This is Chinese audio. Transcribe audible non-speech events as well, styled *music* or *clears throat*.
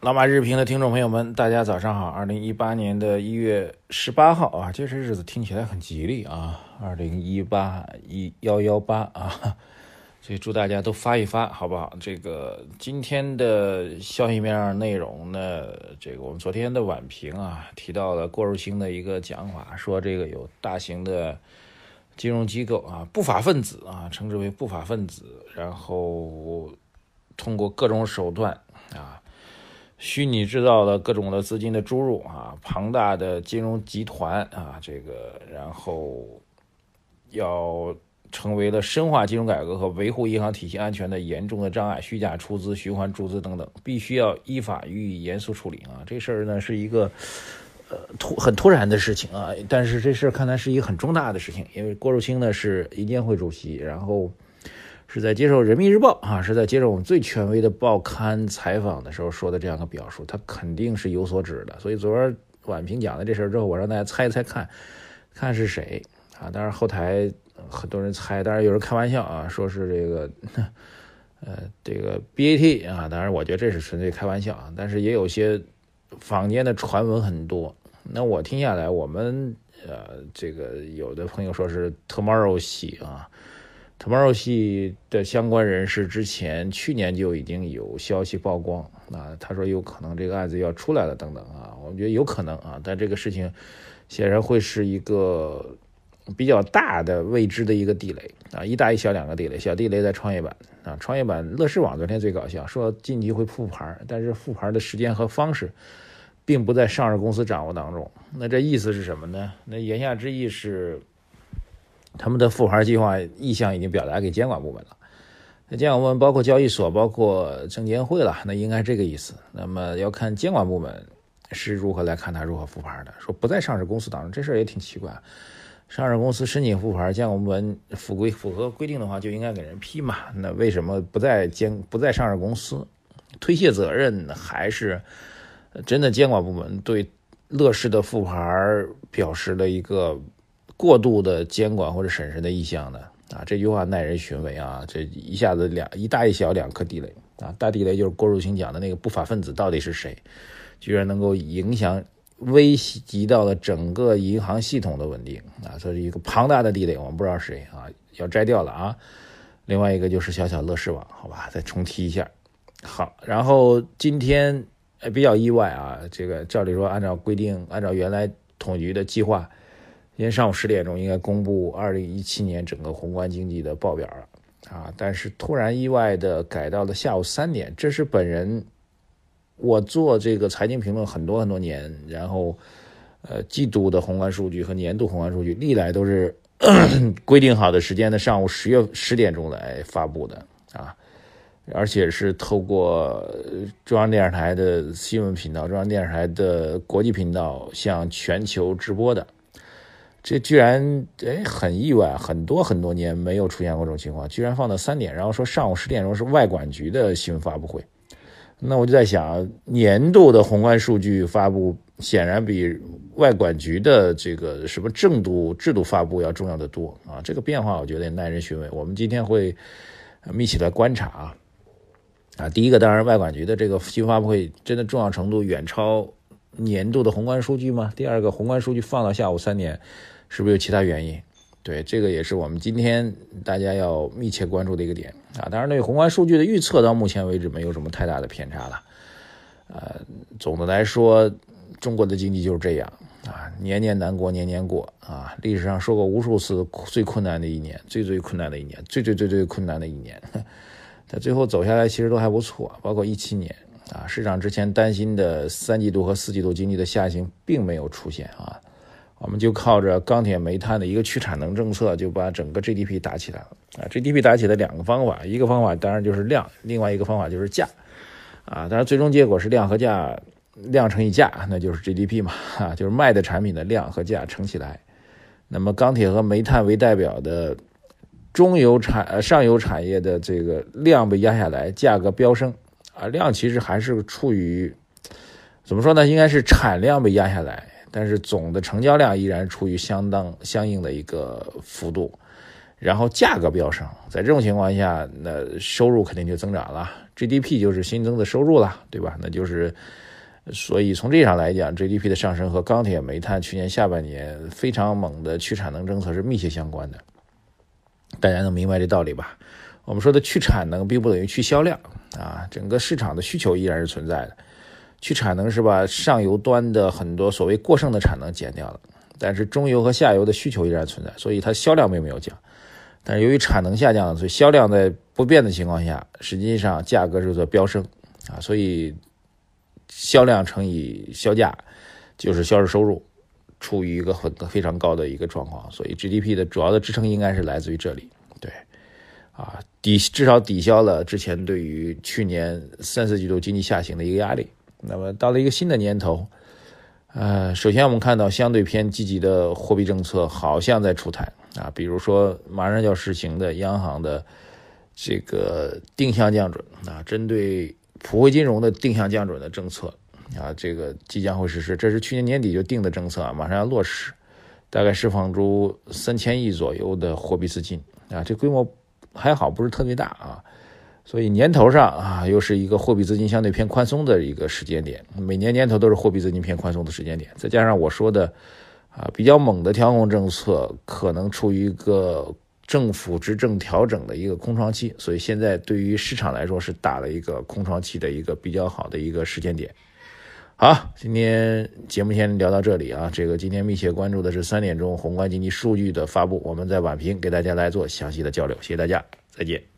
老马日评的听众朋友们，大家早上好。二零一八年的一月十八号啊，这些日子听起来很吉利啊。二零一八一幺幺八啊，所以祝大家都发一发，好不好？这个今天的消息面内容呢，这个我们昨天的晚评啊，提到了郭树清的一个讲法，说这个有大型的金融机构啊，不法分子啊，称之为不法分子，然后通过各种手段啊。虚拟制造的各种的资金的注入啊，庞大的金融集团啊，这个然后要成为了深化金融改革和维护银行体系安全的严重的障碍，虚假出资、循环注资等等，必须要依法予以严肃处理啊。这事儿呢是一个呃突很突然的事情啊，但是这事儿看来是一个很重大的事情，因为郭树清呢是银监会主席，然后。是在接受人民日报啊，是在接受我们最权威的报刊采访的时候说的这样的表述，他肯定是有所指的。所以昨儿晚评讲了这事儿之后，我让大家猜猜看，看是谁啊？当然后台很多人猜，当然有人开玩笑啊，说是这个呃这个 BAT 啊，当然我觉得这是纯粹开玩笑啊。但是也有些坊间的传闻很多，那我听下来，我们呃这个有的朋友说是 Tomorrow 系啊。Tomorrow 系的相关人士之前去年就已经有消息曝光，啊，他说有可能这个案子要出来了等等啊，我觉得有可能啊，但这个事情显然会是一个比较大的未知的一个地雷啊，一大一小两个地雷，小地雷在创业板啊，创业板乐视网昨天最搞笑，说近期会复牌，但是复牌的时间和方式并不在上市公司掌握当中，那这意思是什么呢？那言下之意是。他们的复牌计划意向已经表达给监管部门了，那监管部门包括交易所、包括证监会了，那应该这个意思。那么要看监管部门是如何来看他如何复牌的。说不在上市公司当中，这事儿也挺奇怪。上市公司申请复牌，监管部门符规符合规定的话，就应该给人批嘛。那为什么不在监不在上市公司推卸责任，还是真的监管部门对乐视的复牌表示了一个？过度的监管或者审慎的意向呢？啊，这句话耐人寻味啊！这一下子两一大一小两颗地雷啊！大地雷就是郭树清讲的那个不法分子到底是谁，居然能够影响、危及到了整个银行系统的稳定啊！这是一个庞大的地雷，我们不知道谁啊，要摘掉了啊！另外一个就是小小乐视网，好吧，再重提一下。好，然后今天比较意外啊，这个照理说按照规定，按照原来统局的计划。今天上午十点钟应该公布二零一七年整个宏观经济的报表了啊，但是突然意外的改到了下午三点。这是本人我做这个财经评论很多很多年，然后呃季度的宏观数据和年度宏观数据历来都是 *clears throat* 规定好的时间的上午十月十点钟来发布的啊，而且是透过中央电视台的新闻频道、中央电视台的国际频道向全球直播的。这居然哎很意外，很多很多年没有出现过这种情况，居然放到三点，然后说上午十点钟是外管局的新闻发布会，那我就在想，年度的宏观数据发布显然比外管局的这个什么正度制度发布要重要的多啊，这个变化我觉得也耐人寻味。我们今天会一起来观察啊，啊，第一个当然外管局的这个新闻发布会真的重要程度远超年度的宏观数据吗？第二个宏观数据放到下午三点。是不是有其他原因？对，这个也是我们今天大家要密切关注的一个点啊。当然，对宏观数据的预测到目前为止没有什么太大的偏差了。呃，总的来说，中国的经济就是这样啊，年年难过年年过啊。历史上说过无数次最困难的一年，最最困难的一年，最最最最困难的一年。*laughs* 但最后走下来其实都还不错，包括一七年啊，市场之前担心的三季度和四季度经济的下行并没有出现啊。我们就靠着钢铁、煤炭的一个去产能政策，就把整个 GDP 打起来了啊！GDP 打起来两个方法，一个方法当然就是量，另外一个方法就是价啊！当然最终结果是量和价，量乘以价，那就是 GDP 嘛啊！就是卖的产品的量和价乘起来。那么钢铁和煤炭为代表的中游产上游产业的这个量被压下来，价格飙升啊，量其实还是处于怎么说呢？应该是产量被压下来，但是总的成交量依然处于相当相应的一个幅度，然后价格飙升，在这种情况下，那收入肯定就增长了，GDP 就是新增的收入了，对吧？那就是。所以从这上来讲，GDP 的上升和钢铁、煤炭去年下半年非常猛的去产能政策是密切相关的。大家能明白这道理吧？我们说的去产能并不等于去销量啊，整个市场的需求依然是存在的。去产能是把上游端的很多所谓过剩的产能减掉了，但是中游和下游的需求依然存在，所以它销量并没有降。但是由于产能下降，所以销量在不变的情况下，实际上价格是在飙升啊，所以。销量乘以销价，就是销售收入，处于一个很非常高的一个状况，所以 GDP 的主要的支撑应该是来自于这里，对，啊抵至少抵消了之前对于去年三四季度经济下行的一个压力。那么到了一个新的年头，呃，首先我们看到相对偏积极的货币政策好像在出台啊，比如说马上要实行的央行的这个定向降准啊，针对。普惠金融的定向降准的政策啊，这个即将会实施。这是去年年底就定的政策啊，马上要落实，大概释放出三千亿左右的货币资金啊，这规模还好，不是特别大啊。所以年头上啊，又是一个货币资金相对偏宽松的一个时间点。每年年头都是货币资金偏宽松的时间点，再加上我说的啊比较猛的调控政策，可能处于一个。政府执政调整的一个空窗期，所以现在对于市场来说是打了一个空窗期的一个比较好的一个时间点。好，今天节目先聊到这里啊。这个今天密切关注的是三点钟宏观经济数据的发布，我们在晚评给大家来做详细的交流。谢谢大家，再见。